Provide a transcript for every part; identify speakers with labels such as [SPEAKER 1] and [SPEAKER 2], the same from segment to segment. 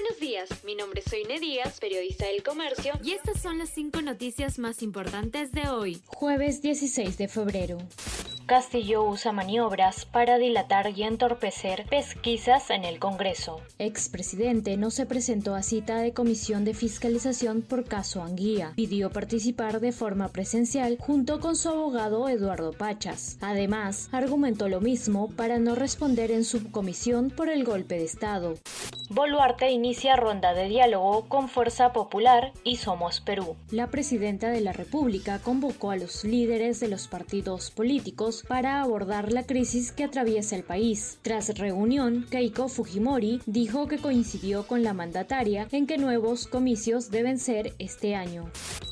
[SPEAKER 1] Buenos días, mi nombre es Soine Díaz, periodista del comercio,
[SPEAKER 2] y estas son las cinco noticias más importantes de hoy,
[SPEAKER 3] jueves 16 de febrero.
[SPEAKER 4] Castillo usa maniobras para dilatar y entorpecer pesquisas en el Congreso.
[SPEAKER 3] Expresidente no se presentó a cita de comisión de fiscalización por caso Anguía. Pidió participar de forma presencial junto con su abogado Eduardo Pachas. Además, argumentó lo mismo para no responder en subcomisión por el golpe de Estado.
[SPEAKER 4] Boluarte inicia ronda de diálogo con Fuerza Popular y Somos Perú.
[SPEAKER 3] La presidenta de la República convocó a los líderes de los partidos políticos para abordar la crisis que atraviesa el país. Tras reunión, Keiko Fujimori dijo que coincidió con la mandataria en que nuevos comicios deben ser este año.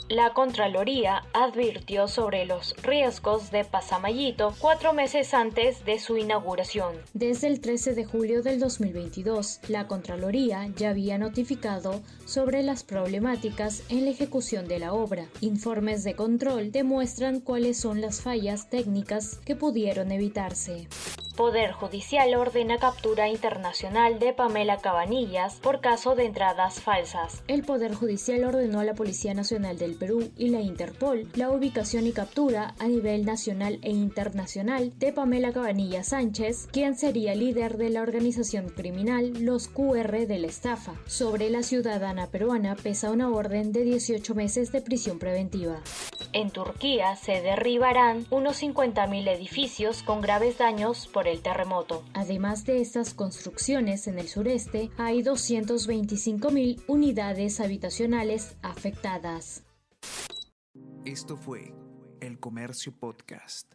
[SPEAKER 4] La Contraloría advirtió sobre los riesgos de Pasamayito cuatro meses antes de su inauguración.
[SPEAKER 3] Desde el 13 de julio del 2022, la Contraloría ya había notificado sobre las problemáticas en la ejecución de la obra. Informes de control demuestran cuáles son las fallas técnicas que pudieron evitarse.
[SPEAKER 4] Poder Judicial ordena captura internacional de Pamela Cabanillas por caso de entradas falsas.
[SPEAKER 3] El Poder Judicial ordenó a la Policía Nacional del Perú y la Interpol la ubicación y captura a nivel nacional e internacional de Pamela Cabanillas Sánchez, quien sería líder de la organización criminal Los QR de la estafa. Sobre la ciudadana peruana pesa una orden de 18 meses de prisión preventiva.
[SPEAKER 4] En Turquía se derribarán unos 50.000 edificios con graves daños por el terremoto.
[SPEAKER 3] Además de estas construcciones en el sureste, hay 225.000 unidades habitacionales afectadas.
[SPEAKER 5] Esto fue El Comercio Podcast.